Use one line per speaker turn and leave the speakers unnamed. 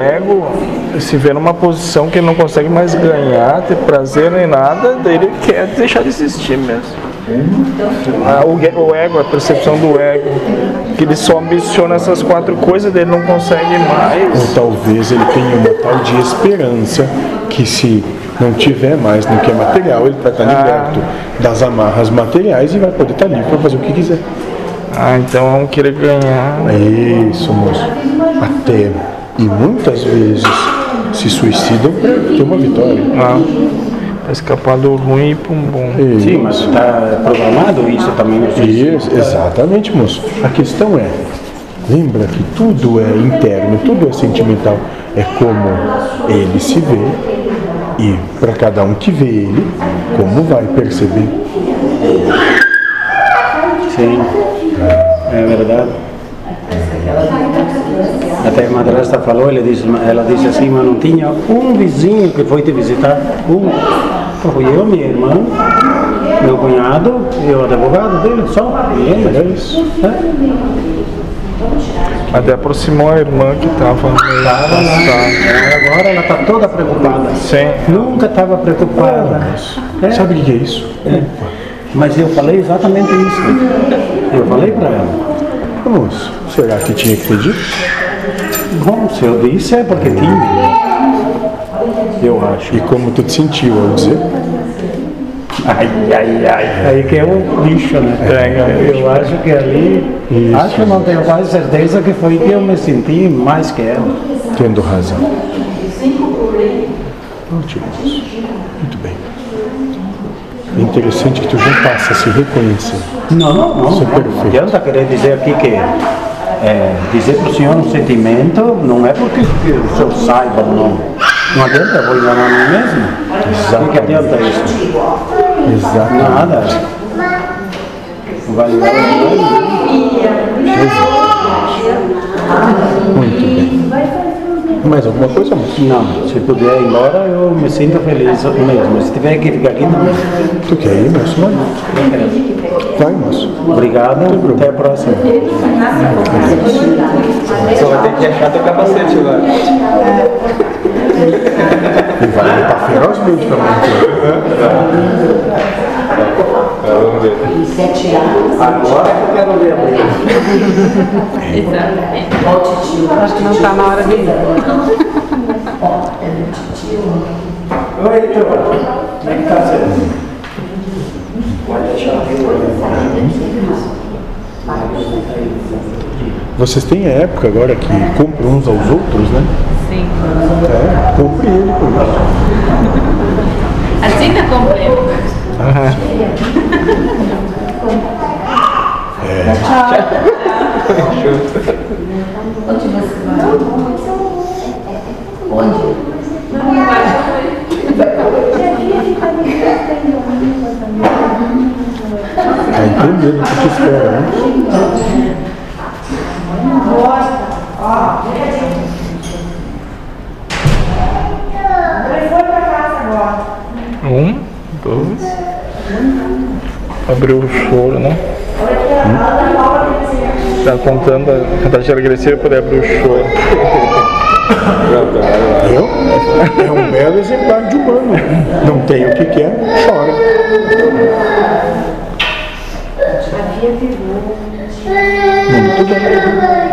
ego se vê numa posição que ele não consegue mais ganhar, ter prazer nem nada, daí ele quer deixar de existir mesmo. Ah, o, ego, a percepção do ego, que ele só ambiciona essas quatro coisas, daí ele não consegue
Ou
mais.
talvez ele tenha uma tal de esperança que se não tiver mais no que é material, ele vai estar liberto das amarras materiais e vai poder estar livre para fazer o que quiser.
Ah, então vamos querer ganhar.
É isso, moço. Até e muitas vezes se suicidam para ter uma vitória.
Ah, pra escapar do ruim e para um bom.
Sim, mas está programado isso também. no suicídio.
Isso, exatamente, moço. A questão é, lembra que tudo é interno, tudo é sentimental. É como ele se vê e para cada um que vê ele, como vai perceber.
Sim, é verdade. Até a madrasta falou, ele disse, ela disse assim, mas não tinha um vizinho que foi te visitar. Um. Fui eu, minha irmã, meu cunhado e o advogado dele, só. Ninguém mais. É.
Até aproximou a irmã que estava afastada.
Agora ela está toda preocupada.
Sim.
Nunca estava preocupada. É.
Sabe o que é isso?
Mas eu falei exatamente isso. Eu falei para ela.
Moço, será que tinha que ter dito?
Bom, se eu disse é porque tinha. Eu acho.
E como tu te sentiu ao dizer?
Ai, ai, ai. Aí que é o bicho, né? Eu acho que ali. Acho, não tenho quase certeza que foi que eu me senti mais que ela.
Tendo razão. Ótimo. Muito bem. É interessante que tu já passa a se reconhecer.
Não, não, não.
Isso é
não.
perfeito.
Não adianta querer dizer aqui que. É, dizer para o senhor um sentimento não é porque que o senhor saiba ou não. Não adianta, eu vou enganar a mim mesmo. O que, adianta isso?
Exato.
Nada. Não vai enganar ninguém.
Muito bem. Mais alguma coisa?
Não, se puder ir embora, eu me sinto feliz mesmo. Se tiver que ficar aqui, também.
Tu quer ir. Vai, moço.
Obrigado, até a próxima.
Só vai ter que achar teu capacete agora.
E vai lutar ferozmente também.
Vamos ver.
Agora que eu quero ver a.
Acho que não está na hora de ir.
Oi, Heitor. Como é que tá sendo? Pode deixar
Vocês têm a época agora que compram uns aos outros, né?
Sim.
É, compre ele por isso.
Assim tá completo.
Tá entendendo o que espera, né?
Um, dois. Abriu o choro, né? Tá contando a contagem regressiva para poder abrir o choro.
Viu? É um belo exemplar de humano. Não tem o que quer, chora. Muito bem.